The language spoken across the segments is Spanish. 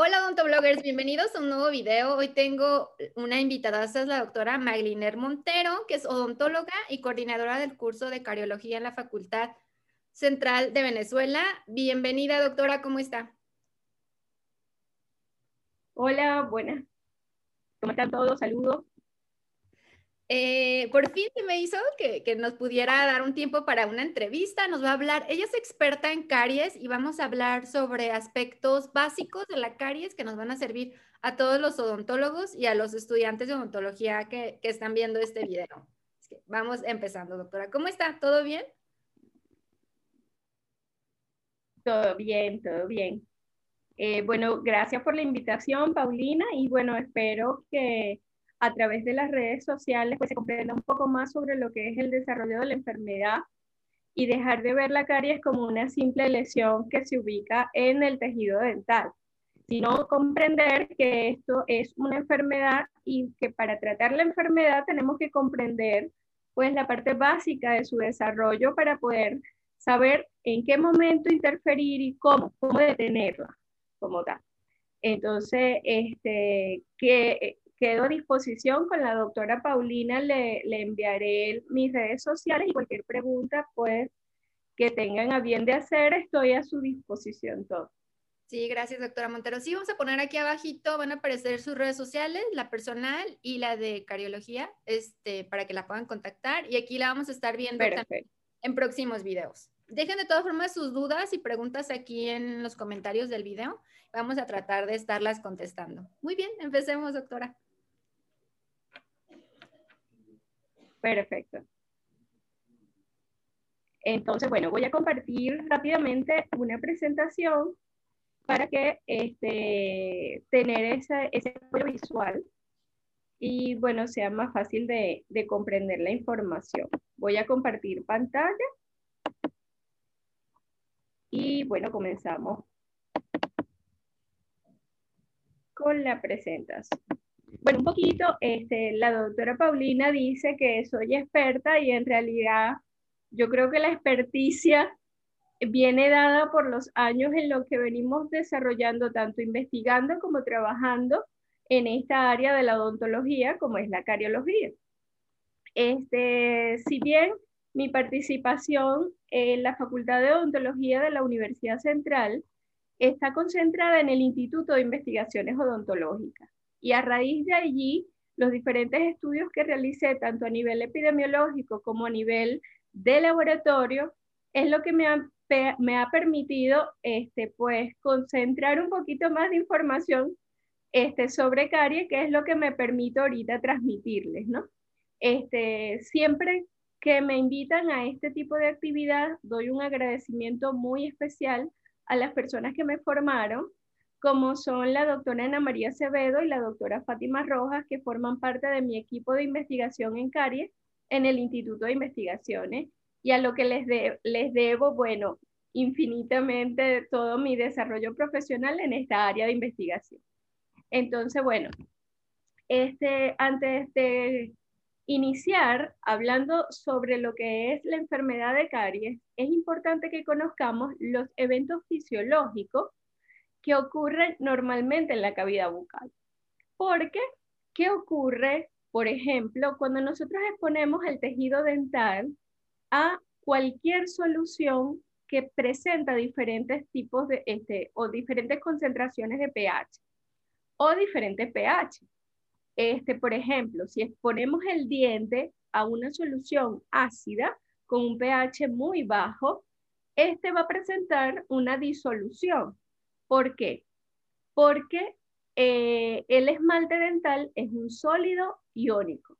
Hola odontobloggers, bienvenidos a un nuevo video. Hoy tengo una invitada, es la doctora Magliner Montero, que es odontóloga y coordinadora del curso de cariología en la Facultad Central de Venezuela. Bienvenida, doctora, ¿cómo está? Hola, buenas. ¿Cómo están todos? Saludos. Eh, por fin se me hizo que, nos pudiera dar un tiempo para una entrevista. Nos va a hablar, ella es experta en caries y vamos a hablar sobre aspectos básicos de la caries que nos van a servir a todos los odontólogos y a los estudiantes de odontología que, están viendo este video. vamos empezando, doctora. ¿Cómo está? ¿Todo bien? Todo bien, todo bien. Eh, bueno, gracias por la invitación, Paulina, y bueno, espero que a través de las redes sociales pues se comprenda un poco más sobre lo que es el desarrollo de la enfermedad y dejar de ver la caries como una simple lesión que se ubica en el tejido dental, sino comprender que esto es una enfermedad y que para tratar la enfermedad tenemos que comprender pues la parte básica de su desarrollo para poder saber en qué momento interferir y cómo, cómo detenerla como tal. Entonces, este, que quedo a disposición con la doctora Paulina, le, le enviaré mis redes sociales y cualquier pregunta pues que tengan a bien de hacer, estoy a su disposición todo. Sí, gracias, doctora Montero. Sí, vamos a poner aquí abajito, van a aparecer sus redes sociales, la personal y la de cariología, este, para que la puedan contactar. Y aquí la vamos a estar viendo en próximos videos. Dejen de todas formas sus dudas y preguntas aquí en los comentarios del video. Vamos a tratar de estarlas contestando. Muy bien, empecemos, doctora. Perfecto. Entonces, bueno, voy a compartir rápidamente una presentación para que este, tener ese apoyo visual y, bueno, sea más fácil de, de comprender la información. Voy a compartir pantalla y, bueno, comenzamos con la presentación. Bueno, un poquito, este, la doctora Paulina dice que soy experta y en realidad yo creo que la experticia viene dada por los años en los que venimos desarrollando, tanto investigando como trabajando en esta área de la odontología como es la cariología. Este, si bien mi participación en la Facultad de Odontología de la Universidad Central está concentrada en el Instituto de Investigaciones Odontológicas. Y a raíz de allí, los diferentes estudios que realicé, tanto a nivel epidemiológico como a nivel de laboratorio, es lo que me ha, me ha permitido este, pues, concentrar un poquito más de información este, sobre caries, que es lo que me permito ahorita transmitirles, ¿no? Este, siempre que me invitan a este tipo de actividad, doy un agradecimiento muy especial a las personas que me formaron, como son la doctora Ana María Acevedo y la doctora Fátima Rojas, que forman parte de mi equipo de investigación en caries en el Instituto de Investigaciones, y a lo que les, les debo, bueno, infinitamente todo mi desarrollo profesional en esta área de investigación. Entonces, bueno, este, antes de iniciar hablando sobre lo que es la enfermedad de caries, es importante que conozcamos los eventos fisiológicos que ocurren normalmente en la cavidad bucal. Porque, ¿qué ocurre, por ejemplo, cuando nosotros exponemos el tejido dental a cualquier solución que presenta diferentes tipos de, este, o diferentes concentraciones de pH o diferentes pH? Este, por ejemplo, si exponemos el diente a una solución ácida con un pH muy bajo, este va a presentar una disolución. ¿Por qué? Porque eh, el esmalte dental es un sólido iónico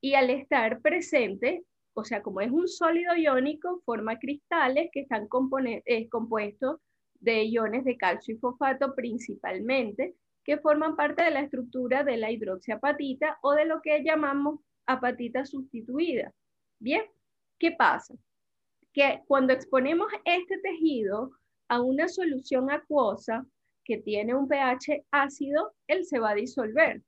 y al estar presente, o sea, como es un sólido iónico, forma cristales que están compuestos de iones de calcio y fosfato principalmente, que forman parte de la estructura de la hidroxiapatita o de lo que llamamos apatita sustituida. Bien, ¿qué pasa? Que cuando exponemos este tejido a una solución acuosa que tiene un pH ácido, él se va a disolver.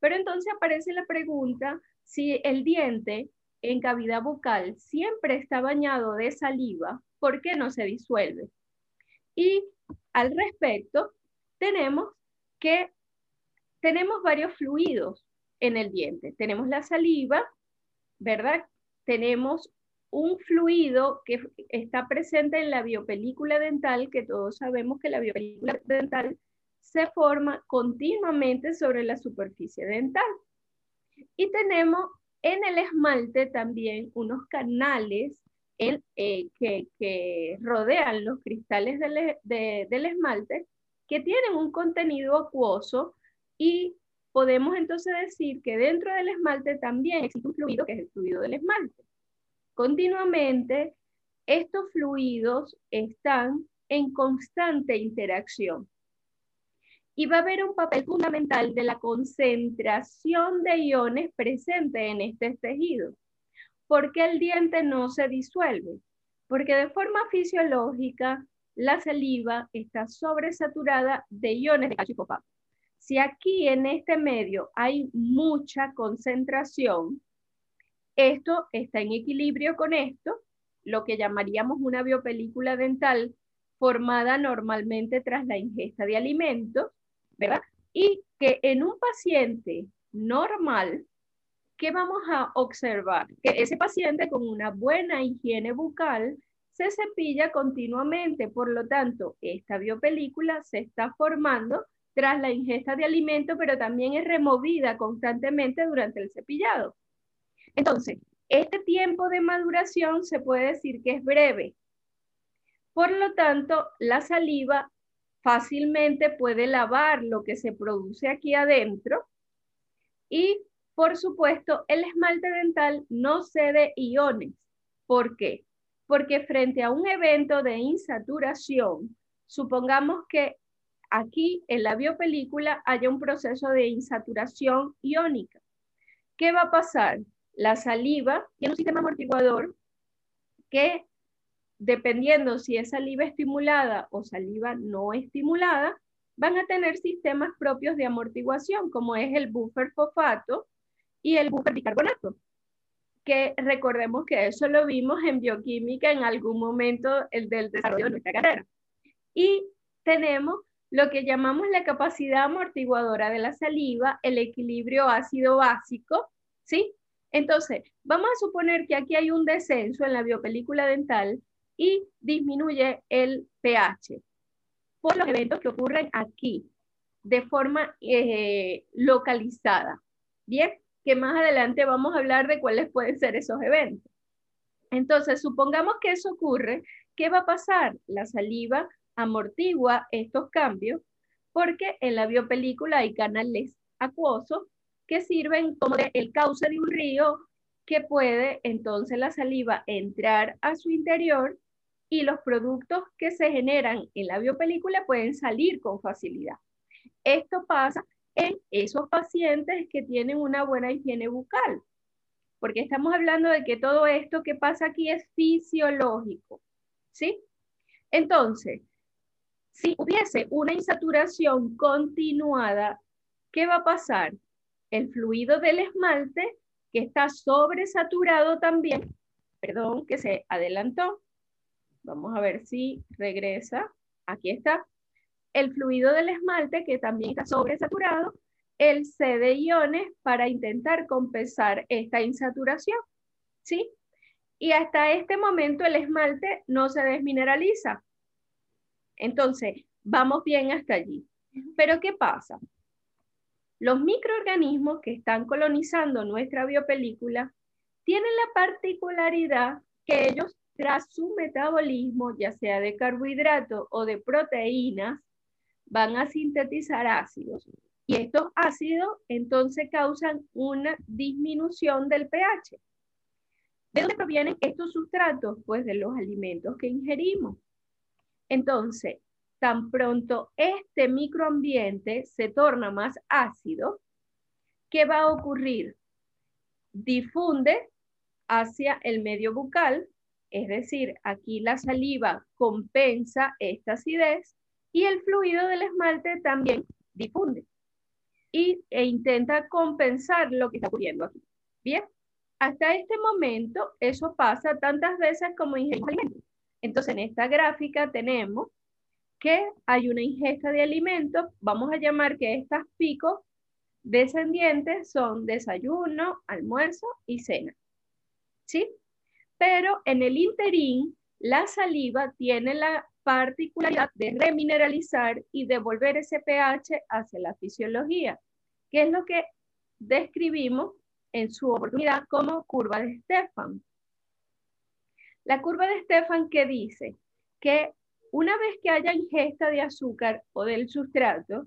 Pero entonces aparece la pregunta si el diente en cavidad bucal siempre está bañado de saliva, ¿por qué no se disuelve? Y al respecto, tenemos que tenemos varios fluidos en el diente. Tenemos la saliva, ¿verdad? Tenemos un fluido que está presente en la biopelícula dental, que todos sabemos que la biopelícula dental se forma continuamente sobre la superficie dental. Y tenemos en el esmalte también unos canales eh, que, rodean los cristales del, del esmalte que tienen un contenido acuoso y podemos entonces decir que dentro del esmalte también existe un fluido que es el fluido del esmalte. Continuamente, estos fluidos están en constante interacción. Y va a haber un papel fundamental de la concentración de iones presente en este tejido. ¿Por qué el diente no se disuelve? Porque de forma fisiológica la saliva está sobresaturada de iones de calcio y. Si aquí en este medio hay mucha concentración, esto está en equilibrio con esto, lo que llamaríamos una biopelícula dental formada normalmente tras la ingesta de alimentos, ¿verdad? Y que en un paciente normal, ¿qué vamos a observar? Que ese paciente con una buena higiene bucal se cepilla continuamente, por lo tanto, esta biopelícula se está formando tras la ingesta de alimento, pero también es removida constantemente durante el cepillado. Entonces, este tiempo de maduración se puede decir que es breve. Por lo tanto, la saliva fácilmente puede lavar lo que se produce aquí adentro y, por supuesto, el esmalte dental no cede iones. ¿Por qué? Porque frente a un evento de insaturación, supongamos que aquí en la biopelícula haya un proceso de insaturación iónica. ¿Qué va a pasar? La saliva tiene un sistema amortiguador que, dependiendo si es saliva estimulada o saliva no estimulada, van a tener sistemas propios de amortiguación, como es el buffer fosfato y el buffer bicarbonato, que recordemos que eso lo vimos en bioquímica en algún momento el del desarrollo de nuestra carrera. Y tenemos lo que llamamos la capacidad amortiguadora de la saliva, el equilibrio ácido básico, ¿sí? Entonces, vamos a suponer que aquí hay un descenso en la biopelícula dental y disminuye el pH por los eventos que ocurren aquí de forma eh, localizada. Bien, que más adelante vamos a hablar de cuáles pueden ser esos eventos. Entonces, supongamos que eso ocurre, ¿qué va a pasar? La saliva amortigua estos cambios porque en la biopelícula hay canales acuosos que sirven como el cauce de un río que puede entonces la saliva entrar a su interior y los productos que se generan en la biopelícula pueden salir con facilidad. Esto pasa en esos pacientes que tienen una buena higiene bucal, porque estamos hablando de que todo esto que pasa aquí es fisiológico, ¿sí? Entonces, si hubiese una insaturación continuada, ¿qué va a pasar? El fluido del esmalte, que está sobresaturado también, perdón, que se adelantó. Vamos a ver si regresa. Aquí está. El fluido del esmalte, que también está sobresaturado, el cede iones para intentar compensar esta insaturación. ¿Sí? Y hasta este momento el esmalte no se desmineraliza. Entonces, vamos bien hasta allí. Pero ¿qué pasa? Los microorganismos que están colonizando nuestra biopelícula tienen la particularidad que ellos, tras su metabolismo, ya sea de carbohidratos o de proteínas, van a sintetizar ácidos. Y estos ácidos entonces causan una disminución del pH. ¿De dónde provienen estos sustratos? Pues de los alimentos que ingerimos. Entonces, tan pronto este microambiente se torna más ácido, ¿qué va a ocurrir? Difunde hacia el medio bucal, es decir, aquí la saliva compensa esta acidez y el fluido del esmalte también difunde y, e intenta compensar lo que está ocurriendo aquí. Bien, hasta este momento eso pasa tantas veces como ingerimos alimentos. Entonces, en esta gráfica tenemos que hay una ingesta de alimentos, vamos a llamar que estas picos descendientes son desayuno, almuerzo y cena. ¿Sí? Pero en el interín, la saliva tiene la particularidad de remineralizar y devolver ese pH hacia la fisiología, que es lo que describimos en su oportunidad como curva de Stefan. La curva de Stefan que dice que una vez que haya ingesta de azúcar o del sustrato,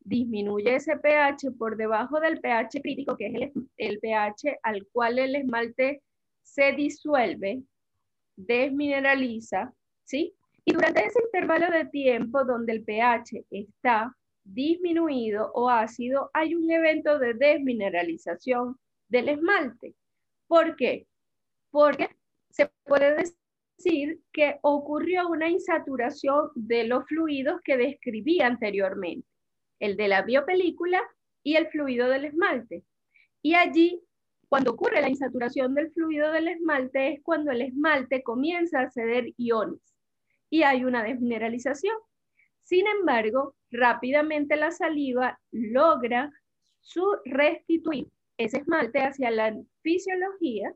disminuye ese pH por debajo del pH crítico, que es el, pH al cual el esmalte se disuelve, desmineraliza, ¿sí? Y durante ese intervalo de tiempo donde el pH está disminuido o ácido, hay un evento de desmineralización del esmalte. ¿Por qué? Porque se puede decir que ocurrió una insaturación de los fluidos que describí anteriormente, el de la biopelícula y el fluido del esmalte. Y allí, cuando ocurre la insaturación del fluido del esmalte, es cuando el esmalte comienza a ceder iones y hay una desmineralización. Sin embargo, rápidamente la saliva logra su restituir ese esmalte hacia la fisiología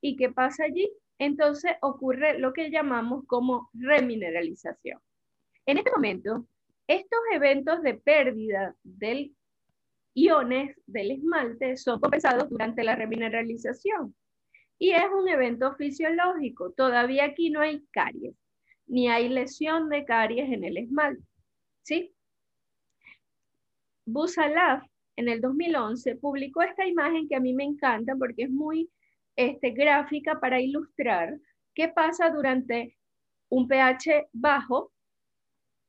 y ¿qué pasa allí? Entonces ocurre lo que llamamos como remineralización. En este momento, estos eventos de pérdida del iones del esmalte son compensados durante la remineralización. Y es un evento fisiológico. Todavía aquí no hay caries, ni hay lesión de caries en el esmalte. ¿Sí? Busalaf en el 2011 publicó esta imagen que a mí me encanta porque es muy este, gráfica para ilustrar qué pasa durante un pH bajo,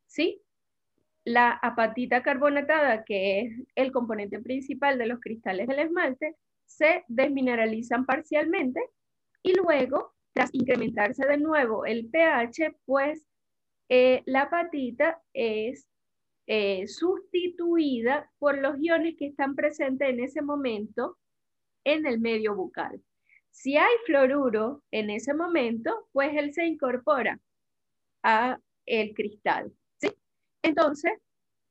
¿sí? La apatita carbonatada, que es el componente principal de los cristales del esmalte, se desmineralizan parcialmente y luego, tras incrementarse de nuevo el pH, pues eh, la apatita es eh, sustituida por los iones que están presentes en ese momento en el medio bucal. Si hay fluoruro en ese momento, pues él se incorpora a el cristal, ¿sí? Entonces,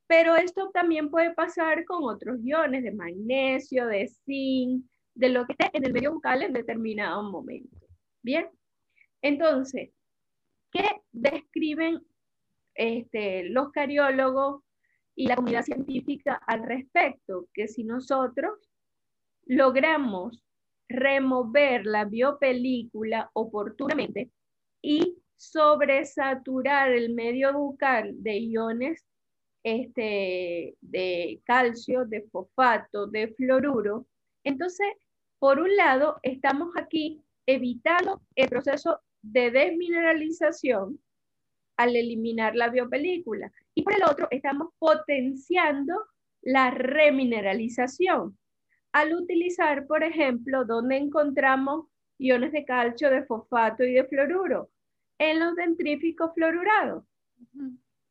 pero esto también puede pasar con otros iones de magnesio, de zinc, de lo que esté en el medio bucal en determinado momento. Bien, entonces, ¿qué describen este, los cariólogos y la comunidad científica al respecto, que si nosotros logramos remover la biopelícula oportunamente y sobresaturar el medio bucal de iones este, de calcio, de fosfato, de fluoruro, entonces, por un lado, estamos aquí evitando el proceso de desmineralización al eliminar la biopelícula. Y por el otro, estamos potenciando la remineralización al utilizar, por ejemplo, donde encontramos iones de calcio, de fosfato y de fluoruro, en los dentríficos fluorurados.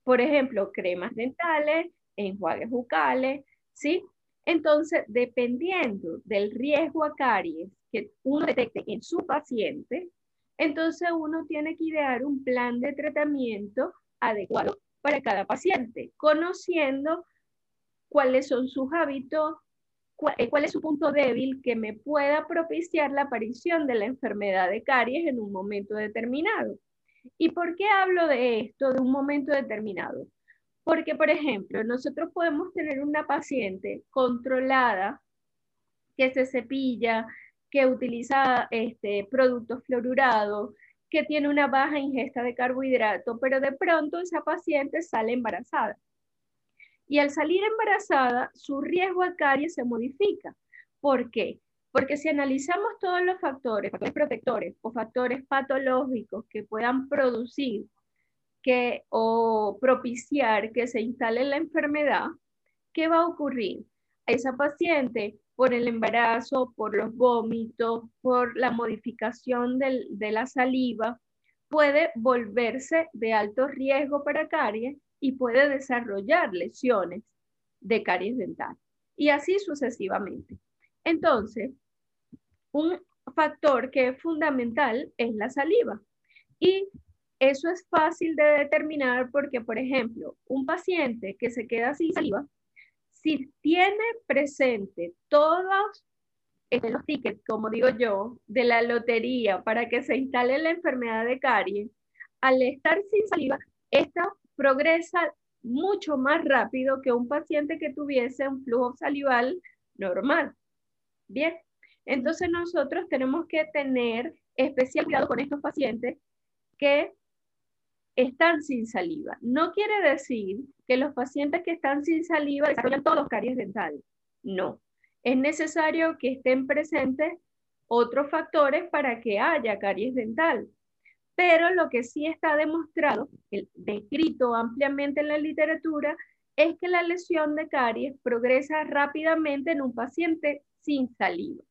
Por ejemplo, cremas dentales, enjuagues bucales, ¿sí? Entonces, dependiendo del riesgo a caries que uno detecte en su paciente, entonces uno tiene que idear un plan de tratamiento adecuado para cada paciente, conociendo cuáles son sus hábitos, cuál, es su punto débil que me pueda propiciar la aparición de la enfermedad de caries en un momento determinado. ¿Y por qué hablo de esto, de un momento determinado? Porque, por ejemplo, nosotros podemos tener una paciente controlada que se cepilla, que utiliza este, productos fluorurados, que tiene una baja ingesta de carbohidrato, pero de pronto esa paciente sale embarazada. Y al salir embarazada, su riesgo a caries se modifica. ¿Por qué? Porque si analizamos todos los factores, factores protectores o factores patológicos que puedan producir que, o propiciar que se instale la enfermedad, ¿qué va a ocurrir? A esa paciente por el embarazo, por los vómitos, por la modificación de la saliva, puede volverse de alto riesgo para caries y puede desarrollar lesiones de caries dental. Y así sucesivamente. Entonces, un factor que es fundamental es la saliva. Y eso es fácil de determinar porque, por ejemplo, un paciente que se queda sin saliva, si tiene presente todos los tickets, como digo yo, de la lotería para que se instale la enfermedad de caries, al estar sin saliva, esta progresa mucho más rápido que un paciente que tuviese un flujo salival normal. Bien, entonces nosotros tenemos que tener especial cuidado con estos pacientes que están sin saliva. No quiere decir que los pacientes que están sin saliva desarrollan todos caries dentales. No. Es necesario que estén presentes otros factores para que haya caries dental. Pero lo que sí está demostrado, descrito ampliamente en la literatura, es que la lesión de caries progresa rápidamente en un paciente sin saliva.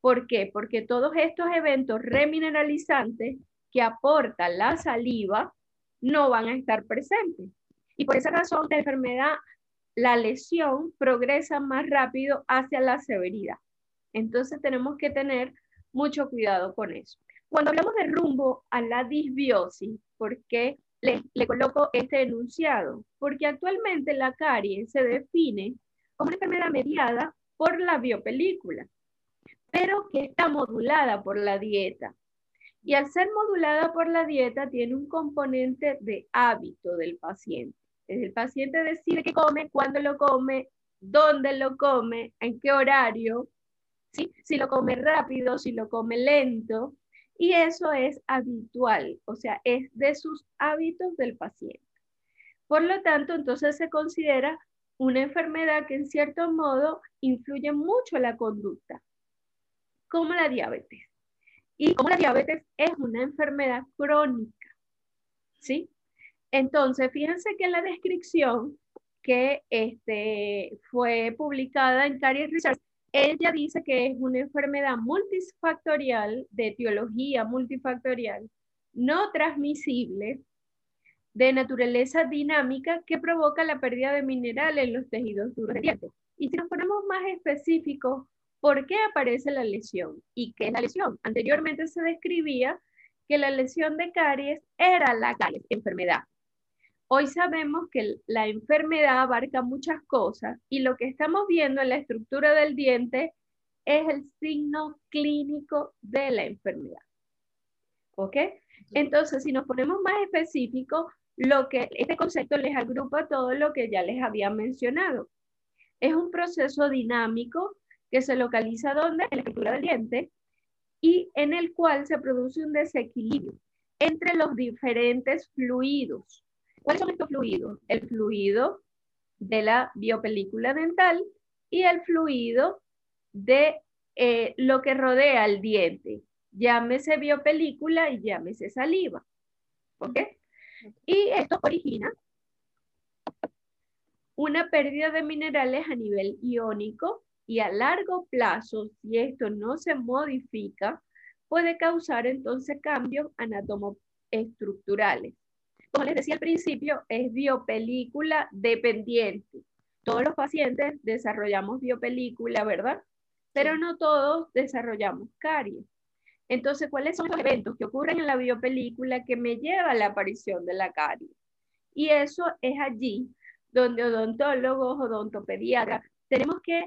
¿Por qué? Porque todos estos eventos remineralizantes que aporta la saliva no van a estar presentes. Y por esa razón la enfermedad, la lesión progresa más rápido hacia la severidad. Entonces tenemos que tener mucho cuidado con eso. Cuando hablamos de rumbo a la disbiosis, ¿por qué le, le coloco este enunciado? Porque actualmente la caries se define como una enfermedad mediada por la biopelícula, pero que está modulada por la dieta. Y al ser modulada por la dieta, tiene un componente de hábito del paciente. El paciente decide qué come, cuándo lo come, dónde lo come, en qué horario, ¿sí? si lo come rápido, si lo come lento. Y eso es habitual, o sea, es de sus hábitos del paciente. Por lo tanto, entonces se considera una enfermedad que en cierto modo influye mucho la conducta, como la diabetes. Y como la diabetes es una enfermedad crónica, ¿sí? Entonces, fíjense que en la descripción que este, fue publicada en Caries Research ella dice que es una enfermedad multifactorial, de etiología multifactorial, no transmisible, de naturaleza dinámica que provoca la pérdida de minerales en los tejidos duros Y si nos ponemos más específicos, ¿por qué aparece la lesión? ¿Y qué es la lesión? Anteriormente se describía que la lesión de caries era la enfermedad. Hoy sabemos que la enfermedad abarca muchas cosas y lo que estamos viendo en la estructura del diente es el signo clínico de la enfermedad. ¿Ok? Entonces, si nos ponemos más específicos, lo que este concepto les agrupa todo lo que ya les había mencionado. Es un proceso dinámico que se localiza donde en la estructura del diente y en el cual se produce un desequilibrio entre los diferentes fluidos ¿Cuáles son estos fluidos? El fluido de la biopelícula dental y el fluido de eh, lo que rodea el diente. Llámese biopelícula y llámese saliva. ¿Ok? Y esto origina una pérdida de minerales a nivel iónico y a largo plazo, si esto no se modifica, puede causar entonces cambios anatomoestructurales como les decía al principio, es biopelícula dependiente. Todos los pacientes desarrollamos biopelícula, ¿verdad? Pero no todos desarrollamos caries. Entonces, ¿cuáles son los eventos que ocurren en la biopelícula que me lleva a la aparición de la caries? Y eso es allí donde odontólogos, odontopediatras, tenemos que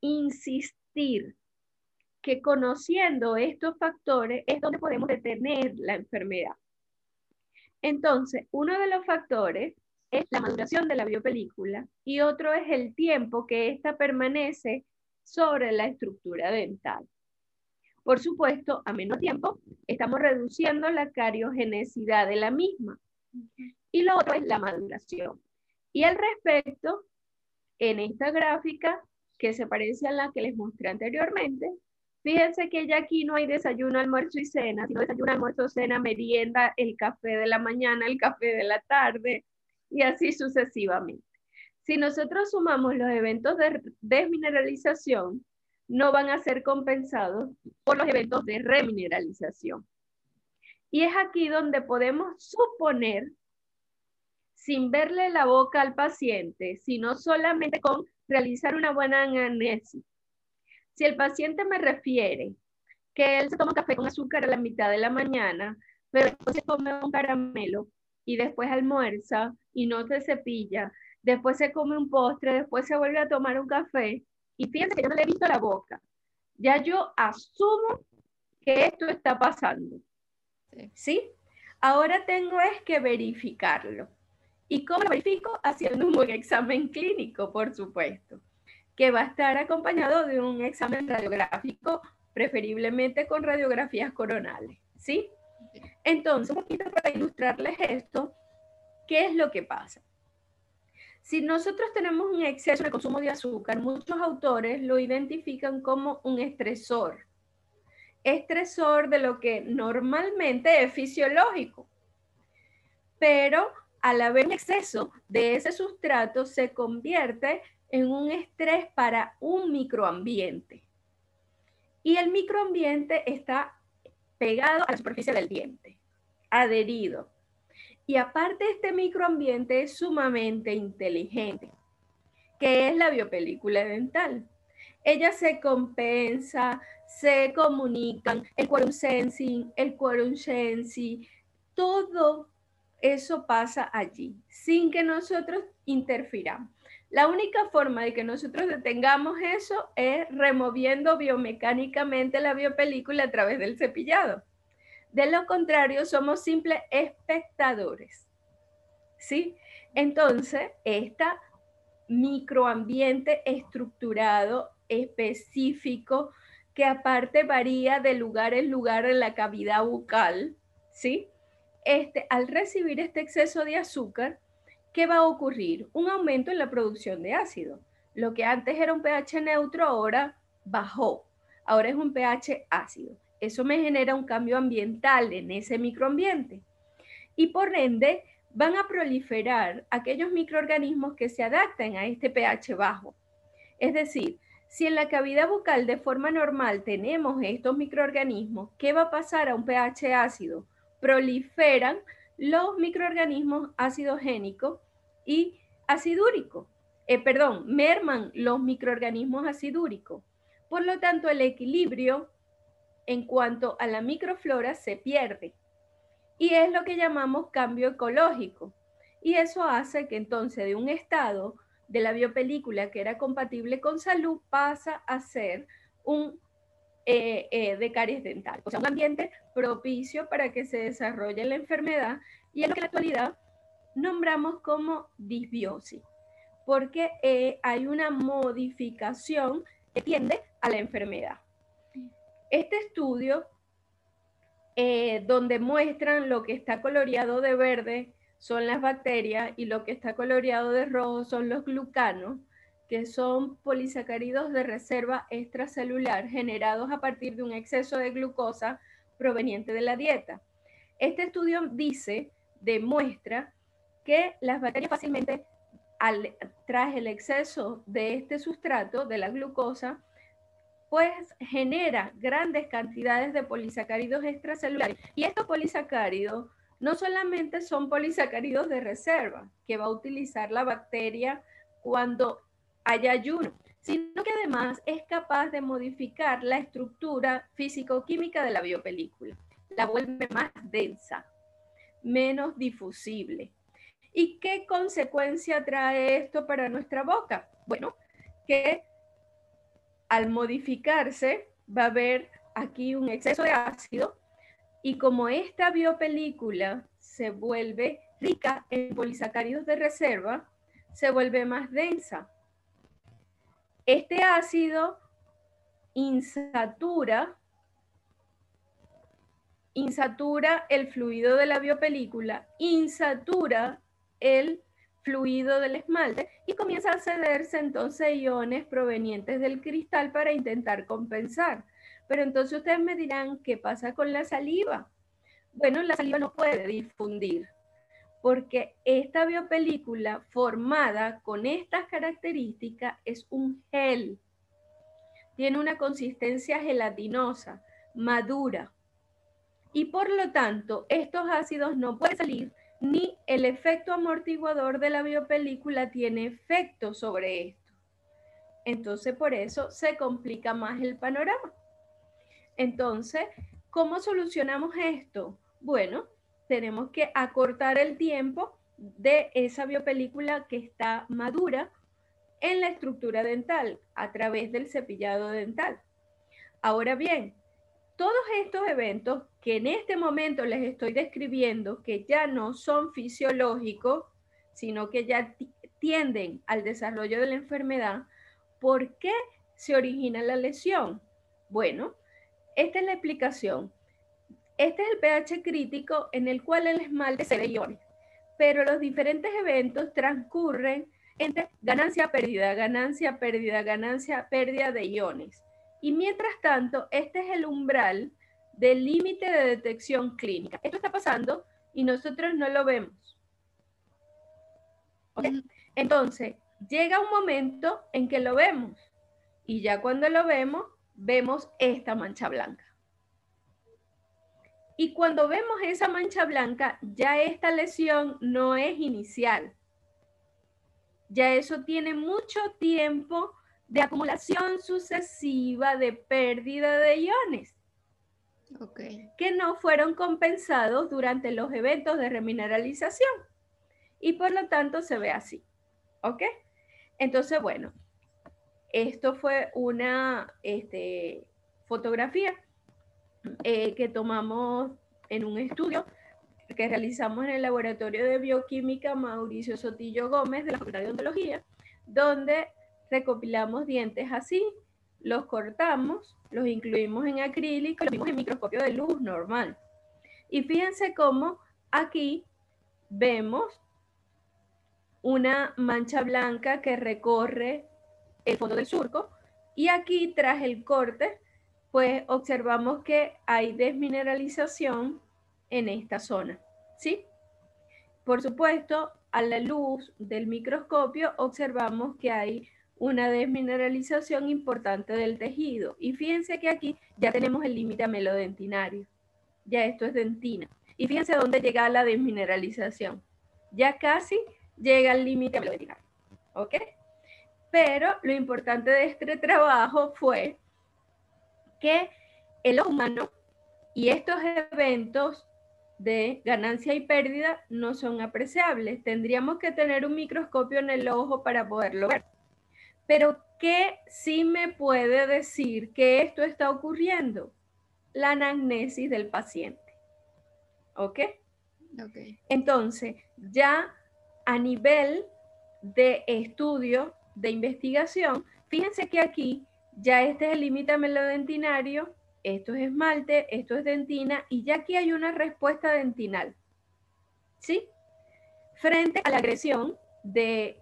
insistir que conociendo estos factores es donde podemos detener la enfermedad. Entonces, uno de los factores es la maduración de la biopelícula y otro es el tiempo que ésta permanece sobre la estructura dental. Por supuesto, a menos tiempo, estamos reduciendo la cariogenicidad de la misma. Y lo otro es la maduración. Y al respecto, en esta gráfica, que se parece a la que les mostré anteriormente, Fíjense que ya aquí no hay desayuno, almuerzo y cena, sino desayuno, almuerzo, cena, merienda, el café de la mañana, el café de la tarde y así sucesivamente. Si nosotros sumamos los eventos de desmineralización, no van a ser compensados por los eventos de remineralización. Y es aquí donde podemos suponer, sin verle la boca al paciente, sino solamente con realizar una buena anamnesis, si el paciente me refiere que él se toma café con azúcar a la mitad de la mañana, pero después se come un caramelo y después almuerza y no se cepilla, después se come un postre, después se vuelve a tomar un café y fíjense que yo no le he visto la boca. Ya yo asumo que esto está pasando. ¿Sí? Ahora tengo es que verificarlo. ¿Y cómo lo verifico? Haciendo un buen examen clínico, por supuesto, que va a estar acompañado de un examen radiográfico, preferiblemente con radiografías coronales. ¿Sí? Entonces, un poquito para ilustrarles esto, ¿qué es lo que pasa? Si nosotros tenemos un exceso de consumo de azúcar, muchos autores lo identifican como un estresor. Estresor de lo que normalmente es fisiológico. Pero al haber un exceso de ese sustrato, se convierte en un estrés para un microambiente. Y el microambiente está pegado a la superficie del diente, adherido. Y aparte este microambiente es sumamente inteligente, que es la biopelícula dental. Ella se compensa, se comunican, el quorum sensing, el quorum sensing, todo eso pasa allí, sin que nosotros interfiramos. La única forma de que nosotros detengamos eso es removiendo biomecánicamente la biopelícula a través del cepillado. De lo contrario, somos simples espectadores. ¿Sí? Entonces, este microambiente estructurado, específico, que aparte varía de lugar en lugar en la cavidad bucal, ¿sí? Este, al recibir este exceso de azúcar, ¿qué va a ocurrir? Un aumento en la producción de ácido. Lo que antes era un pH neutro ahora bajó. Ahora es un pH ácido. Eso me genera un cambio ambiental en ese microambiente. Y por ende, van a proliferar aquellos microorganismos que se adapten a este pH bajo. Es decir, si en la cavidad bucal de forma normal tenemos estos microorganismos, ¿qué va a pasar a un pH ácido? Proliferan los microorganismos acidogénicos y acidúricos. Eh, perdón, merman los microorganismos acidúricos. Por lo tanto, el equilibrio en cuanto a la microflora se pierde. Y es lo que llamamos cambio ecológico. Y eso hace que entonces de un estado de la biopelícula que era compatible con salud pasa a ser un eh, eh, de caries dental, o sea, un ambiente propicio para que se desarrolle la enfermedad y en lo que en la actualidad nombramos como disbiosis, porque eh, hay una modificación que tiende a la enfermedad. Este estudio, donde muestran lo que está coloreado de verde son las bacterias y lo que está coloreado de rojo son los glucanos, que son polisacáridos de reserva extracelular generados a partir de un exceso de glucosa proveniente de la dieta. Este estudio dice, demuestra que las bacterias fácilmente, tras el exceso de este sustrato, de la glucosa, pues genera grandes cantidades de polisacáridos extracelulares. Y estos polisacáridos no solamente son polisacáridos de reserva que va a utilizar la bacteria cuando haya ayuno, sino que además es capaz de modificar la estructura físico-química de la biopelícula. La vuelve más densa, menos difusible. ¿Y qué consecuencia trae esto para nuestra boca? Bueno, que al modificarse va a haber aquí un exceso de ácido y como esta biopelícula se vuelve rica en polisacáridos de reserva, se vuelve más densa. Este ácido insatura, insatura el fluido de la biopelícula, insatura el fluido del esmalte y comienza a cederse entonces iones provenientes del cristal para intentar compensar. Pero entonces ustedes me dirán, ¿qué pasa con la saliva? Bueno, la saliva no puede difundir porque esta biopelícula formada con estas características es un gel. Tiene una consistencia gelatinosa, madura. Y por lo tanto, estos ácidos no pueden salir ni el efecto amortiguador de la biopelícula tiene efecto sobre esto. Entonces, por eso se complica más el panorama. Entonces, ¿cómo solucionamos esto? Bueno, tenemos que acortar el tiempo de esa biopelícula que está madura en la estructura dental a través del cepillado dental. Ahora bien, todos estos eventos que en este momento les estoy describiendo, que ya no son fisiológicos, sino que ya tienden al desarrollo de la enfermedad, ¿por qué se origina la lesión? Bueno, esta es la explicación. Este es el pH crítico en el cual el esmalte se ve iones, pero los diferentes eventos transcurren entre ganancia, pérdida, ganancia, pérdida, ganancia, pérdida de iones. Y mientras tanto, este es el umbral del límite de detección clínica. Esto está pasando y nosotros no lo vemos. Entonces, llega un momento en que lo vemos y ya cuando lo vemos, vemos esta mancha blanca. Y cuando vemos esa mancha blanca, ya esta lesión no es inicial. Ya eso tiene mucho tiempo de acumulación sucesiva de pérdida de iones. que no fueron compensados durante los eventos de remineralización y por lo tanto se ve así. ¿Ok? Entonces, bueno, esto fue una este, fotografía eh, que tomamos en un estudio que realizamos en el laboratorio de bioquímica Mauricio Sotillo Gómez de la Facultad de Odontología, donde recopilamos dientes así, los cortamos, los incluimos en acrílico, los vimos en microscopio de luz normal. Y fíjense cómo aquí vemos una mancha blanca que recorre el fondo del surco y aquí tras el corte pues observamos que hay desmineralización en esta zona, ¿sí? Por supuesto, a la luz del microscopio observamos que hay una desmineralización importante del tejido. Y fíjense que aquí ya tenemos el límite amelodentinario. Ya esto es dentina. Y fíjense dónde llega la desmineralización. Ya casi llega al límite amelodentinario. ¿Ok? Pero lo importante de este trabajo fue que el humano y estos eventos de ganancia y pérdida no son apreciables. Tendríamos que tener un microscopio en el ojo para poderlo ver. Pero, ¿qué sí me puede decir que esto está ocurriendo? La anamnesis del paciente. ¿Ok? Ok. Entonces, ya a nivel de estudio, de investigación, fíjense que aquí ya este es el límite melodentinario, esto es esmalte, esto es dentina, y ya aquí hay una respuesta dentinal. ¿Sí? Frente a la agresión de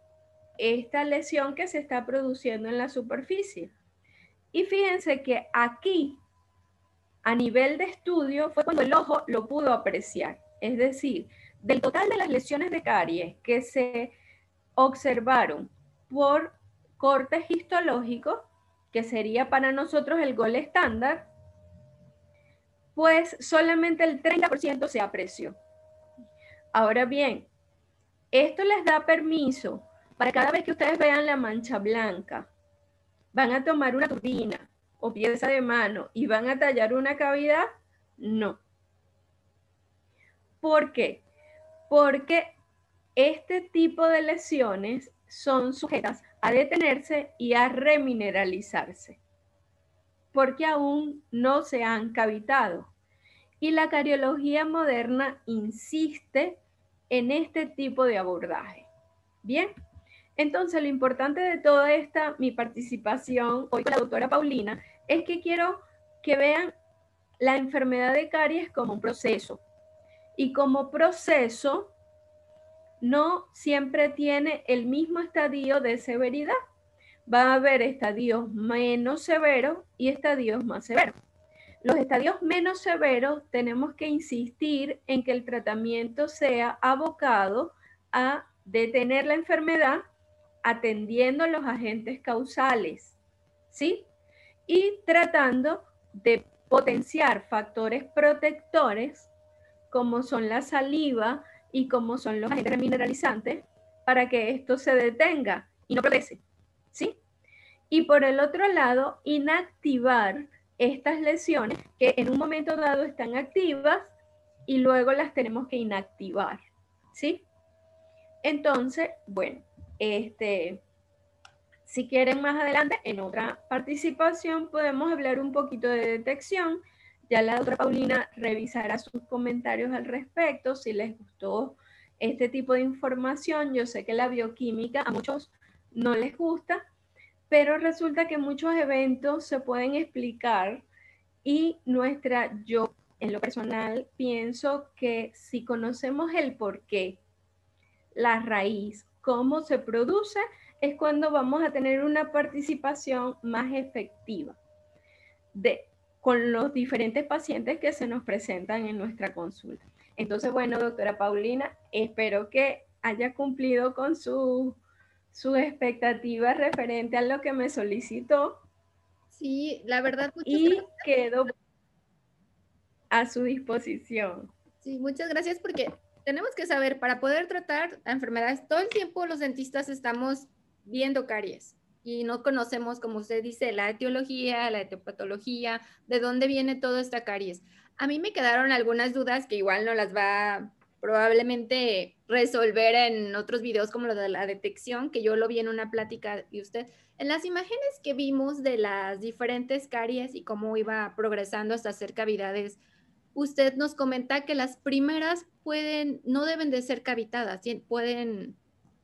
esta lesión que se está produciendo en la superficie. Y fíjense que aquí, a nivel de estudio, fue cuando el ojo lo pudo apreciar. Es decir, del total de las lesiones de caries que se observaron por cortes histológicos, que sería para nosotros el gol estándar, pues solamente el 30% se apreció. Ahora bien, esto les da permiso para cada vez que ustedes vean la mancha blanca, van a tomar una turbina o pieza de mano y van a tallar una cavidad, no. ¿Por qué? Porque este tipo de lesiones son sujetas a detenerse y a remineralizarse, porque aún no se han cavitado. Y la cariología moderna insiste en este tipo de abordaje. Bien, entonces lo importante de toda esta, mi participación hoy con la doctora Paulina, es que quiero que vean la enfermedad de caries como un proceso. Y como proceso, no siempre tiene el mismo estadio de severidad. Va a haber estadios menos severos y estadios más severos. Los estadios menos severos tenemos que insistir en que el tratamiento sea abocado a detener la enfermedad atendiendo los agentes causales, ¿sí? Y tratando de potenciar factores protectores como son la saliva, y cómo son los agentes mineralizantes para que esto se detenga y no progrese. ¿Sí? Y por el otro lado, inactivar estas lesiones que en un momento dado están activas y luego las tenemos que inactivar, ¿sí? Entonces, bueno, este, si quieren más adelante, en otra participación, podemos hablar un poquito de detección. Ya la doctora Paulina revisará sus comentarios al respecto, si les gustó este tipo de información. Yo sé que la bioquímica a muchos no les gusta, pero resulta que muchos eventos se pueden explicar y nuestra, yo en lo personal pienso que si conocemos el por qué, la raíz, cómo se produce, es cuando vamos a tener una participación más efectiva de, con los diferentes pacientes que se nos presentan en nuestra consulta. Entonces, bueno, doctora Paulina, espero que haya cumplido con su, su expectativa referente a lo que me solicitó. Sí, la verdad. Y quedo a su disposición. Sí, muchas gracias porque tenemos que saber, para poder tratar enfermedades, todo el tiempo los dentistas estamos viendo caries y no conocemos, como usted dice, la etiología, la etiopatología, de dónde viene toda esta caries. A mí me quedaron algunas dudas que igual no las va probablemente resolver en otros videos como lo de la detección, que yo lo vi en una plática de usted. En las imágenes que vimos de las diferentes caries y cómo iba progresando hasta hacer cavidades, usted nos comenta que las primeras pueden, no deben de ser cavitadas, pueden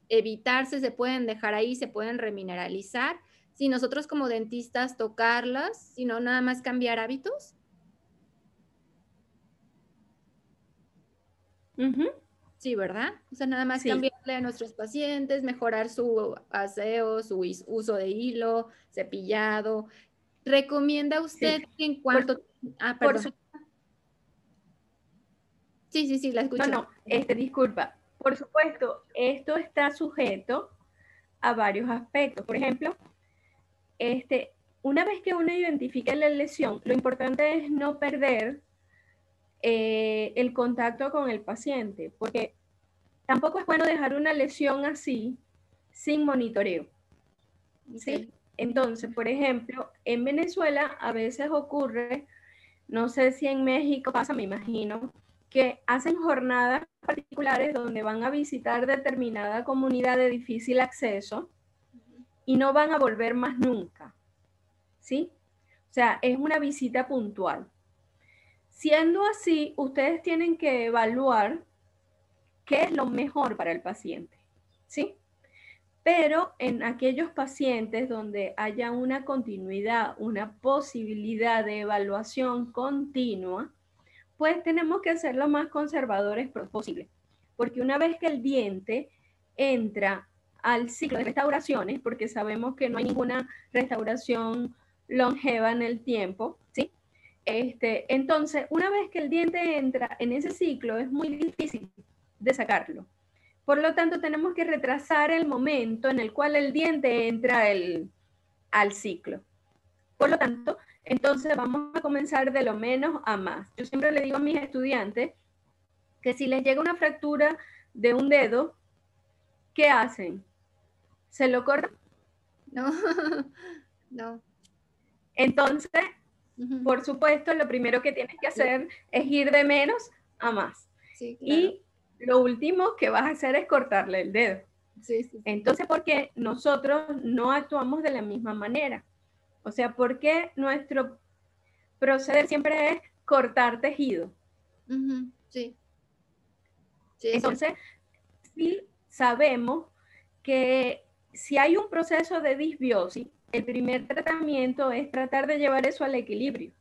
evitarse, se pueden dejar ahí, se pueden remineralizar. Si nosotros como dentistas tocarlas, sino nada más cambiar hábitos. Sí, ¿verdad? O sea, nada más cambiarle a nuestros pacientes, mejorar su aseo, su uso de hilo, cepillado. ¿Recomienda usted que en cuanto... ah, perdón. Sí, sí, sí, la escucho. No, no, este, disculpa. Por supuesto, esto está sujeto a varios aspectos. Por ejemplo, este, una vez que uno identifica la lesión, lo importante es no perder eh, el contacto con el paciente, porque tampoco es bueno dejar una lesión así sin monitoreo. ¿sí? Entonces, por ejemplo, en Venezuela a veces ocurre, no sé si en México pasa, me imagino, que hacen jornadas particulares donde van a visitar determinada comunidad de difícil acceso y no van a volver más nunca. ¿Sí? O sea, es una visita puntual. Siendo así, ustedes tienen que evaluar qué es lo mejor para el paciente. ¿Sí? Pero en aquellos pacientes donde haya una continuidad, una posibilidad de evaluación continua, pues tenemos que ser lo más conservadores posible. Porque una vez que el diente entra al ciclo de restauraciones, porque sabemos que no hay ninguna restauración longeva en el tiempo, ¿sí? Este, entonces, una vez que el diente entra en ese ciclo, es muy difícil de sacarlo. Por lo tanto, tenemos que retrasar el momento en el cual el diente entra al ciclo. Por lo tanto, entonces vamos a comenzar de lo menos a más. Yo siempre le digo a mis estudiantes que si les llega una fractura de un dedo, ¿qué hacen? ¿Se lo cortan? No, no. Entonces, por supuesto, lo primero que tienes que hacer es ir de menos a más. Y lo último que vas a hacer es cortarle el dedo. Sí, sí. Entonces, porque nosotros no actuamos de la misma manera. O sea, ¿por qué nuestro proceder siempre es cortar tejido? sí. sí. Entonces, sí sabemos que si hay un proceso de disbiosis, el primer tratamiento es tratar de llevar eso al equilibrio.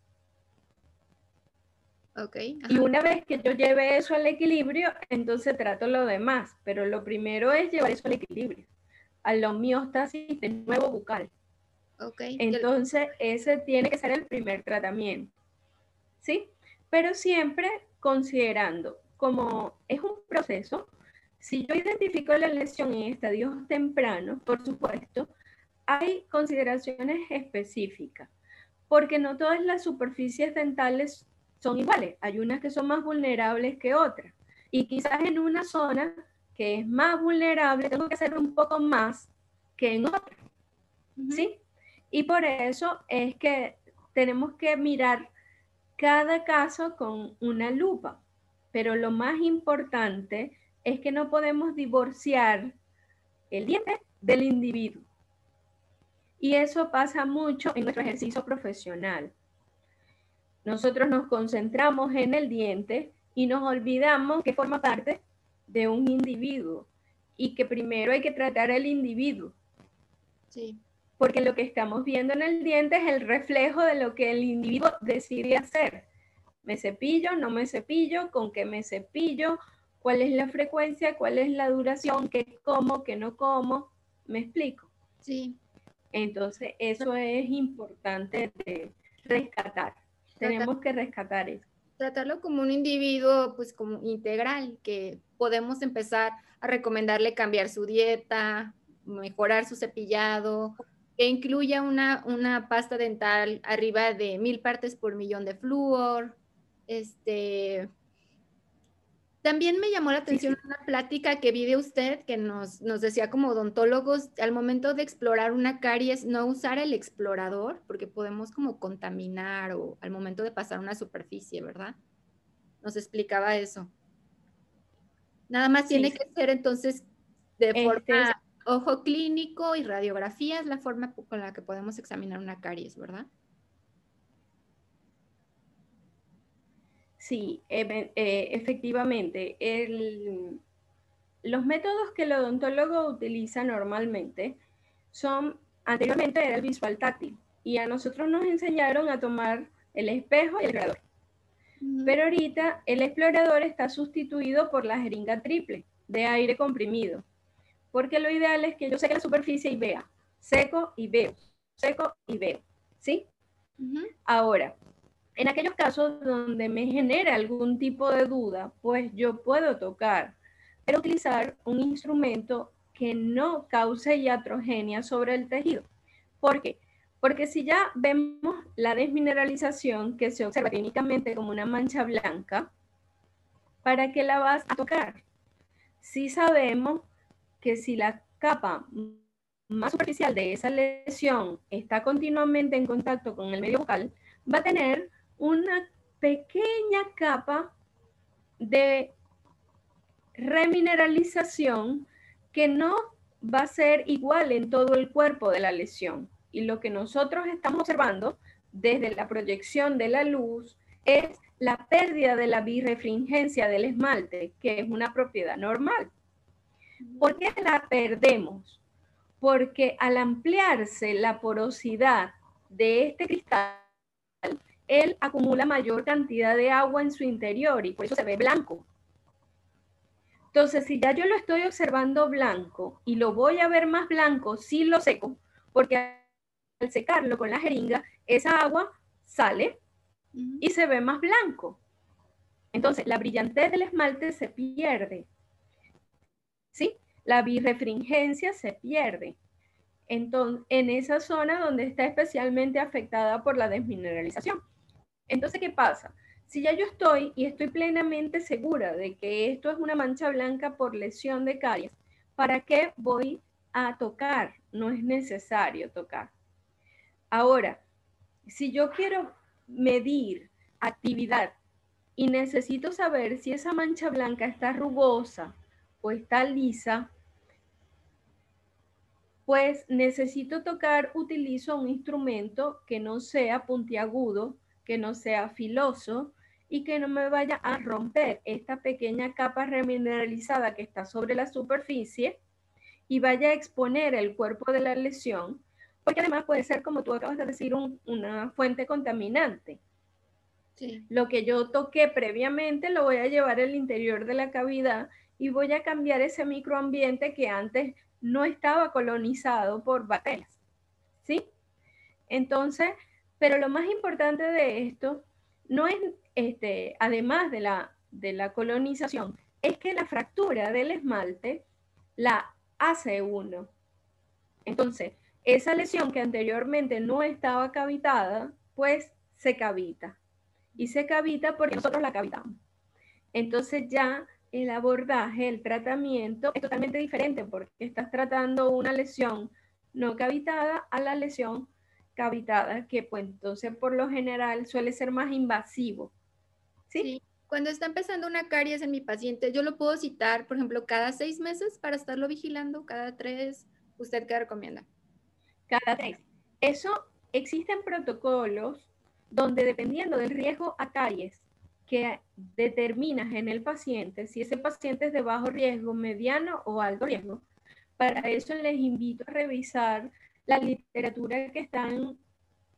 Okay, y una vez que yo lleve eso al equilibrio, entonces trato lo demás, pero lo primero es llevar eso al equilibrio, a la homeostasis de nuevo bucal. Entonces, ese tiene que ser el primer tratamiento. ¿Sí? Pero siempre considerando, como es un proceso, si yo identifico la lesión en estadios tempranos, por supuesto, hay consideraciones específicas, porque no todas las superficies dentales son iguales. Hay unas que son más vulnerables que otras. Y quizás en una zona que es más vulnerable, tengo que hacer un poco más que en otra. ¿Sí? Y por eso es que tenemos que mirar cada caso con una lupa. pero lo más importante es que no podemos divorciar el diente del individuo. Y eso pasa mucho en nuestro ejercicio profesional. Nosotros nos concentramos en el diente y nos olvidamos que forma parte de un individuo y que primero hay que tratar al individuo. Sí. Porque lo que estamos viendo en el diente es el reflejo de lo que el individuo decide hacer. ¿Me cepillo? ¿No me cepillo? ¿Con qué me cepillo? ¿Cuál es la frecuencia? ¿Cuál es la duración? ¿Qué como? ¿Qué no como? ¿Me explico? Sí. Entonces, eso es importante de rescatar. Tenemos que rescatar eso. Tratarlo como un individuo, pues como integral, que podemos empezar a recomendarle cambiar su dieta, mejorar su cepillado, que incluya una, una pasta dental arriba de mil partes por millón de flúor, este, también me llamó la atención una plática que vi de usted que nos, nos decía como odontólogos, al momento de explorar una caries, no usar el explorador, porque podemos como contaminar o al momento de pasar una superficie, ¿verdad? Nos explicaba eso. Nada más tiene que ser entonces de este forma ojo clínico y radiografía es la forma con la que podemos examinar una caries, ¿verdad? Sí, eh, efectivamente. los métodos que el odontólogo utiliza normalmente son, anteriormente era el visual táctil, y a nosotros nos enseñaron a tomar el espejo y el explorador. Pero ahorita el explorador está sustituido por la jeringa triple de aire comprimido, porque lo ideal es que yo seque la superficie y vea, seco y veo, seco y veo, ¿sí? Ahora, en aquellos casos donde me genera algún tipo de duda, pues yo puedo tocar, pero utilizar un instrumento que no cause iatrogenia sobre el tejido. ¿Por qué? Porque si ya vemos la desmineralización que se observa clínicamente como una mancha blanca, ¿para qué la vas a tocar? Si sabemos que si la capa más superficial de esa lesión está continuamente en contacto con el medio bucal, va a tener una pequeña capa de remineralización que no va a ser igual en todo el cuerpo de la lesión. Y lo que nosotros estamos observando desde la proyección de la luz es la pérdida de la birefringencia del esmalte, que es una propiedad normal. ¿Por qué la perdemos? Porque al ampliarse la porosidad de este cristal, él acumula mayor cantidad de agua en su interior y por eso se ve blanco. Entonces, si ya yo lo estoy observando blanco y lo voy a ver más blanco si lo seco, porque al secarlo con la jeringa, esa agua sale y se ve más blanco. Entonces, la brillantez del esmalte se pierde. ¿Sí? La birefringencia se pierde. Entonces, en esa zona donde está especialmente afectada por la desmineralización. Entonces, ¿qué pasa? Si ya yo estoy y estoy plenamente segura de que esto es una mancha blanca por lesión de caries, ¿para qué voy a tocar? No es necesario tocar. Ahora, si yo quiero medir actividad y necesito saber si esa mancha blanca está rugosa o está lisa, pues necesito tocar, utilizo un instrumento que no sea puntiagudo que no sea filoso y que no me vaya a romper esta pequeña capa remineralizada que está sobre la superficie y vaya a exponer el cuerpo de la lesión, porque además puede ser, como tú acabas de decir, una fuente contaminante. Lo que yo toqué previamente lo voy a llevar al interior de la cavidad y voy a cambiar ese microambiente que antes no estaba colonizado por bacterias. ¿Sí? Entonces, pero lo más importante de esto no es, este, además de la, de la colonización, es que la fractura del esmalte la hace uno. Entonces, esa lesión que anteriormente no estaba cavitada, pues se cavita. Y se cavita porque nosotros la cavitamos. Entonces ya el abordaje, el tratamiento es totalmente diferente porque estás tratando una lesión no cavitada a la lesión cavitada, que pues entonces por lo general suele ser más invasivo. ¿Sí? Cuando está empezando una caries en mi paciente, yo lo puedo citar, por ejemplo, cada seis meses para estarlo vigilando, cada tres. ¿Usted qué recomienda? Cada tres. Eso existen protocolos donde dependiendo del riesgo a caries que determinas en el paciente, si ese paciente es de bajo riesgo, mediano o alto riesgo, para eso les invito a revisar la literatura que están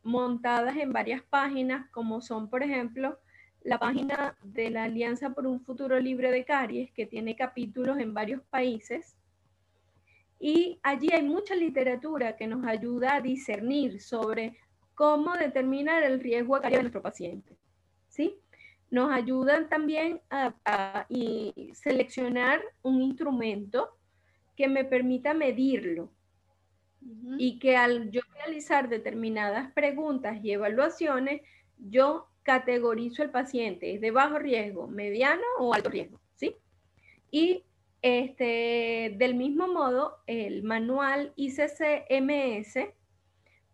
montadas en varias páginas, como son, por ejemplo, la página de la Alianza por un Futuro Libre de Caries, que tiene capítulos en varios países. Y allí hay mucha literatura que nos ayuda a discernir sobre cómo determinar el riesgo a caries de nuestro paciente. Nos ayudan también a, seleccionar un instrumento que me permita medirlo y que al yo realizar determinadas preguntas y evaluaciones, yo categorizo el paciente, ¿es de bajo riesgo, mediano o alto riesgo? ¿Sí? Y este, del mismo modo, el manual ICCMS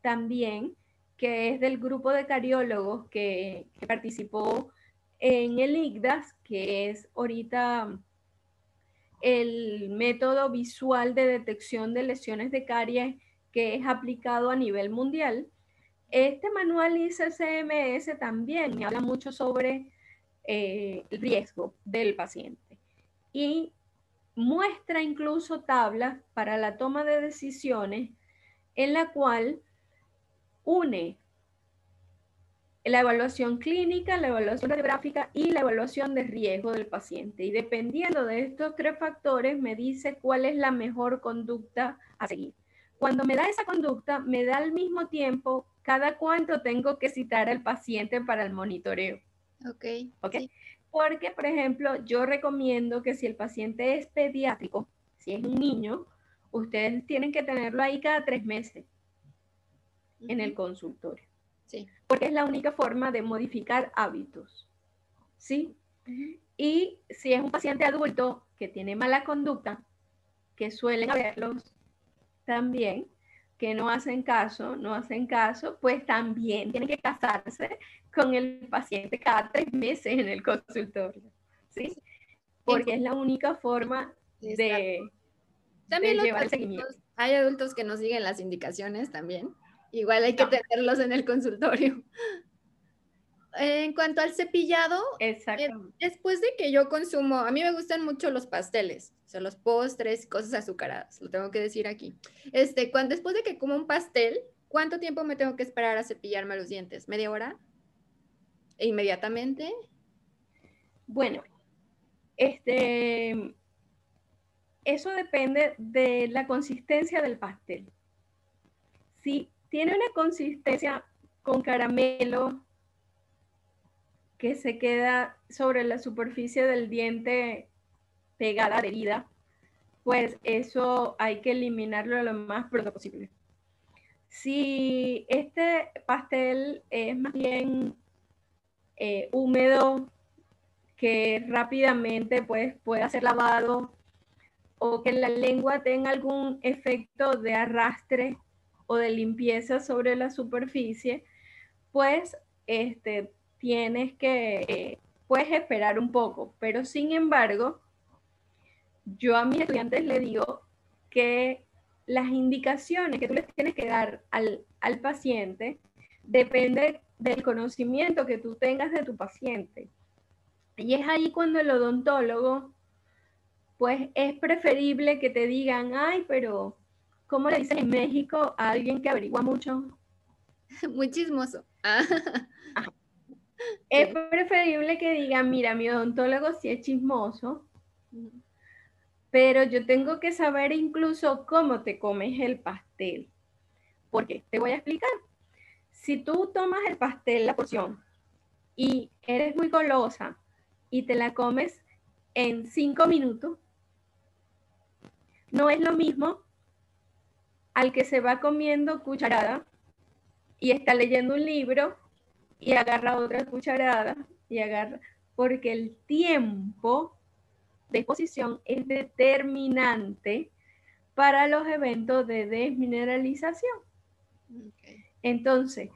también, que es del grupo de cariólogos que, que participó en el ICDAS, que es ahorita el método visual de detección de lesiones de caries que es aplicado a nivel mundial. Este manual ICCMS también me habla mucho sobre eh, el riesgo del paciente y muestra incluso tablas para la toma de decisiones en la cual une la evaluación clínica, la evaluación radiográfica y la evaluación de riesgo del paciente. Y dependiendo de estos tres factores, me dice cuál es la mejor conducta a seguir. Cuando me da esa conducta, me da al mismo tiempo cada cuánto tengo que citar al paciente para el monitoreo. Ok. Ok. Porque, por ejemplo, yo recomiendo que si el paciente es pediátrico, si es un niño, ustedes tienen que tenerlo ahí cada tres meses en el consultorio. Sí. Porque es la única forma de modificar hábitos. ¿Sí? Y si es un paciente adulto que tiene mala conducta, que suelen haberlos también, que no hacen caso, no hacen caso, pues también tienen que casarse con el paciente cada tres meses en el consultorio. ¿Sí? Porque es la única forma de, también llevar seguimiento. Hay adultos que no siguen las indicaciones también. Igual hay que tenerlos en el consultorio. En cuanto al cepillado, eh, después de que yo consumo, a mí me gustan mucho los pasteles, o sea, los postres, cosas azucaradas, lo tengo que decir aquí. Este, cuando, después de que como un pastel, ¿cuánto tiempo me tengo que esperar a cepillarme los dientes? ¿Media hora? ¿E inmediatamente? Bueno, este, eso depende de la consistencia del pastel. Si tiene una consistencia con caramelo que se queda sobre la superficie del diente pegada, adherida, pues eso hay que eliminarlo lo más pronto posible. Si este pastel es más bien eh, húmedo, que rápidamente pues, pueda ser lavado o que la lengua tenga algún efecto de arrastre o de limpieza sobre la superficie, pues este, tienes que, eh, puedes esperar un poco, pero sin embargo, yo a mis estudiantes le digo que las indicaciones que tú les tienes que dar al, al paciente depende del conocimiento que tú tengas de tu paciente. Y es ahí cuando el odontólogo, pues es preferible que te digan, ay, pero ¿cómo le dicen en México a alguien que averigua mucho? Muy chismoso. Es preferible que digan, mira, mi odontólogo sí es chismoso, pero yo tengo que saber incluso cómo te comes el pastel. Porque te voy a explicar. Si tú tomas el pastel, la porción, y eres muy golosa y te la comes en cinco minutos, no es lo mismo al que se va comiendo cucharada y está leyendo un libro y agarra otra cucharada y agarra, porque el tiempo de exposición es determinante para los eventos de desmineralización. Entonces,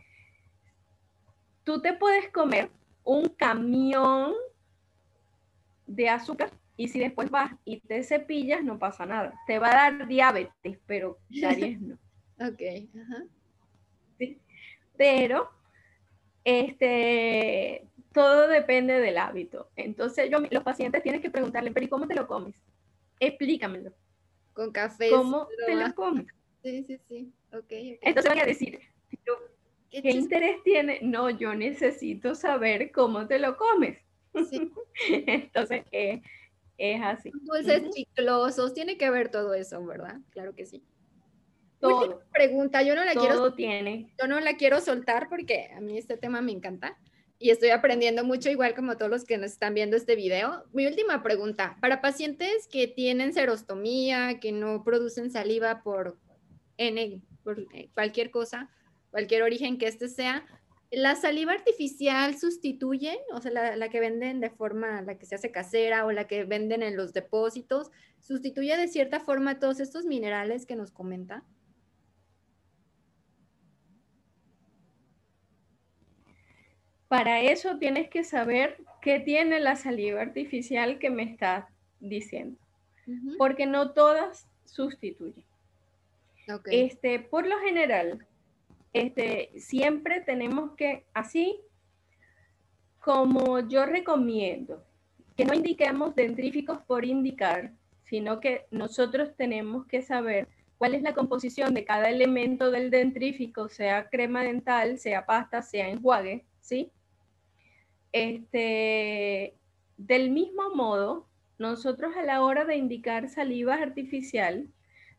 tú te puedes comer un camión de azúcar y si después vas y te cepillas, no pasa nada. Te va a dar diabetes, pero caries no. ok. Ajá. ¿Sí? Pero este, todo depende del hábito. Entonces, yo, los pacientes tienen que preguntarle, pero ¿y cómo te lo comes? Explícamelo. Con café. ¿Cómo te lo comes? Sí, sí, sí. Okay, Entonces voy a decir, ¿qué, interés tiene? No, yo necesito saber cómo te lo comes. Sí. Entonces, eh, es así. Dulces chiclosos, tiene que ver todo eso, ¿verdad? Claro que sí. Todo. pregunta, yo no la quiero. tiene. Yo no la quiero soltar porque a mí este tema me encanta y estoy aprendiendo mucho, igual como todos los que nos están viendo este video. Mi última pregunta, para pacientes que tienen serostomía, que no producen saliva por N, por eh, cualquier cosa, cualquier origen que este sea, ¿la saliva artificial sustituye, o sea, la, la, que venden de forma, la que se hace casera o la que venden en los depósitos, sustituye de cierta forma todos estos minerales que nos comenta? Para eso tienes que saber qué tiene la saliva artificial que me estás diciendo, porque no todas sustituyen. Este, por lo general, este, siempre tenemos que, así como yo recomiendo, que no indiquemos dentríficos por indicar, sino que nosotros tenemos que saber cuál es la composición de cada elemento del dentrífico, sea crema dental, sea pasta, sea enjuague, ¿sí? Este, del mismo modo, nosotros a la hora de indicar saliva artificial,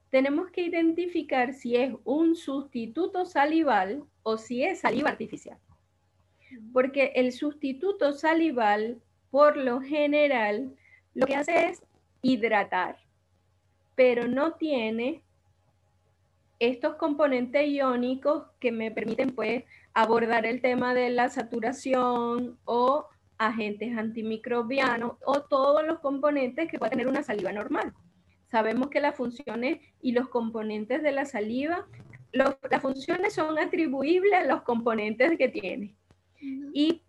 tenemos que identificar si es un sustituto salival o si es saliva artificial. Porque el sustituto salival, por lo general, lo que hace es hidratar, pero no tiene estos componentes iónicos que me permiten pues abordar el tema de la saturación o agentes antimicrobianos o todos los componentes que puede tener una saliva normal. Sabemos que las funciones y los componentes de la saliva, las funciones son atribuibles a los componentes que tiene. Y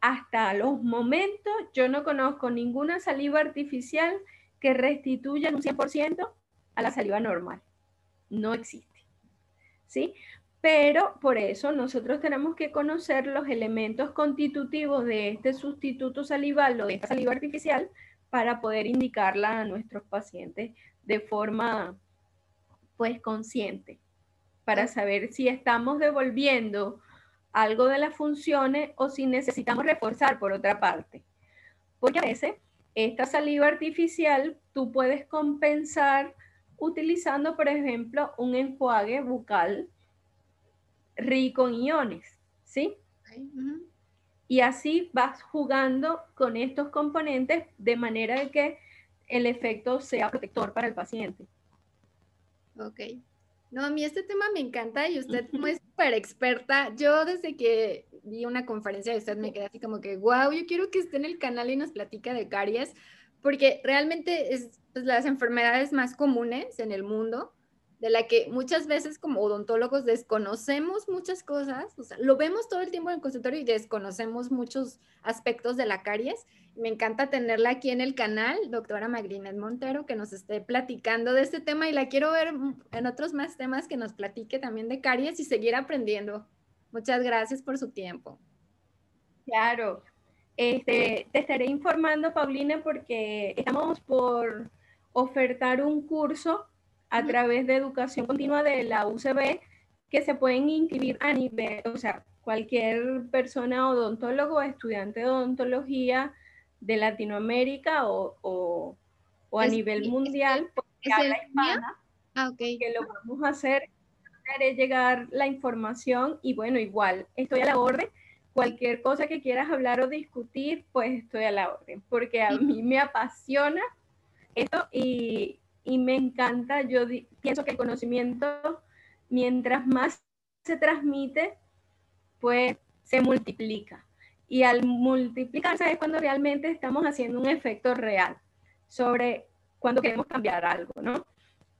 hasta los momentos yo no conozco ninguna saliva artificial que restituya un 100% a la saliva normal. No existe. ¿Sí? pero por eso nosotros tenemos que conocer los elementos constitutivos de este sustituto salival o de esta saliva artificial para poder indicarla a nuestros pacientes de forma pues consciente, para saber si estamos devolviendo algo de las funciones o si necesitamos reforzar por otra parte. Porque a veces esta saliva artificial tú puedes compensar utilizando, por ejemplo, un enjuague bucal rico en iones, ¿sí? Y así vas jugando con estos componentes de manera que el efecto sea protector para el paciente. Ok. No, a mí este tema me encanta y usted como es súper experta. Yo desde que vi una conferencia de usted me quedé así como que, wow, yo quiero que esté en el canal y nos platica de caries, porque realmente es pues, las enfermedades más comunes en el mundo de la que muchas veces como odontólogos desconocemos muchas cosas, o sea, lo vemos todo el tiempo en el consultorio y desconocemos muchos aspectos de la caries. Me encanta tenerla aquí en el canal, doctora Magrinet Montero, que nos esté platicando de este tema y la quiero ver en otros más temas que nos platique también de caries y seguir aprendiendo. Muchas gracias por su tiempo. Claro, este, te estaré informando, Paulina, porque estamos por ofertar un curso a través de educación continua de la UCB que se pueden inscribir a nivel, o sea, cualquier persona odontólogo o estudiante de odontología de Latinoamérica o, a nivel mundial, porque habla hispana, ah, que lo vamos a hacer, haré llegar la información y bueno, igual, estoy a la orden. Cualquier cosa que quieras hablar o discutir, pues estoy a la orden, porque a mí me apasiona esto y, y me encanta, yo pienso que el conocimiento, mientras más se transmite, pues se multiplica. Y al multiplicarse es cuando realmente estamos haciendo un efecto real sobre cuando queremos cambiar algo, ¿no?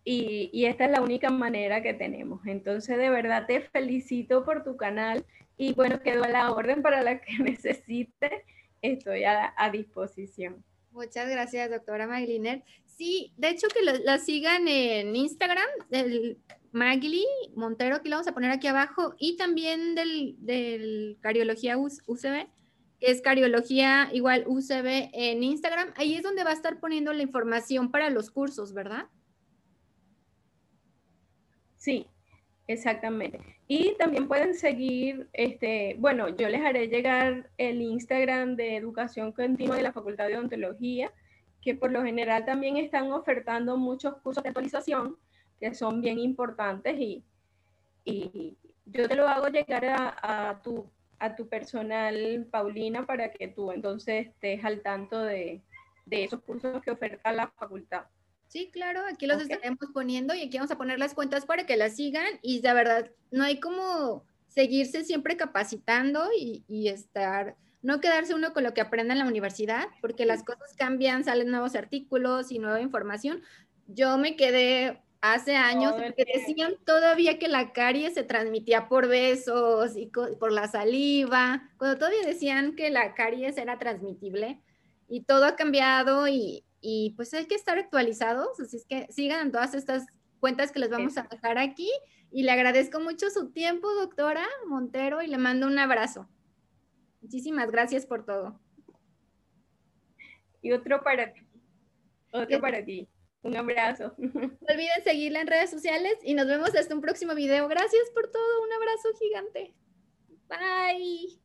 Y, y, esta es la única manera que tenemos. Entonces, de verdad te felicito por tu canal y bueno, quedo a la orden para la que necesite. Estoy a, a disposición. Muchas gracias, doctora Magliner. Sí, de hecho que la, sigan en Instagram, del Magli Montero, que lo vamos a poner aquí abajo, y también del, del Cariología UCB, que es Cariología igual UCB en Instagram. Ahí es donde va a estar poniendo la información para los cursos, ¿verdad? Sí, exactamente. Y también pueden seguir, este, bueno, yo les haré llegar el Instagram de Educación Continua de la Facultad de Odontología, que por lo general también están ofertando muchos cursos de actualización que son bien importantes y, y yo te lo hago llegar a, a, tu, a tu personal, Paulina, para que tú entonces estés al tanto de, de esos cursos que oferta la facultad. Sí, claro, aquí los estaremos poniendo y aquí vamos a poner las cuentas para que las sigan y de verdad no hay como seguirse siempre capacitando y, y, estar, no quedarse uno con lo que aprende en la universidad, porque las cosas cambian, salen nuevos artículos y nueva información. Yo me quedé hace años porque decían todavía que la caries se transmitía por besos y por la saliva, cuando todavía decían que la caries era transmitible y todo ha cambiado y, y pues hay que estar actualizados, así es que sigan todas estas cuentas que les vamos a dejar aquí y le agradezco mucho su tiempo, doctora Montero, y le mando un abrazo. Muchísimas gracias por todo. Y otro para ti. Otro para ti. Un abrazo. No olviden seguirla en redes sociales y nos vemos hasta un próximo video. Gracias por todo. Un abrazo gigante. Bye.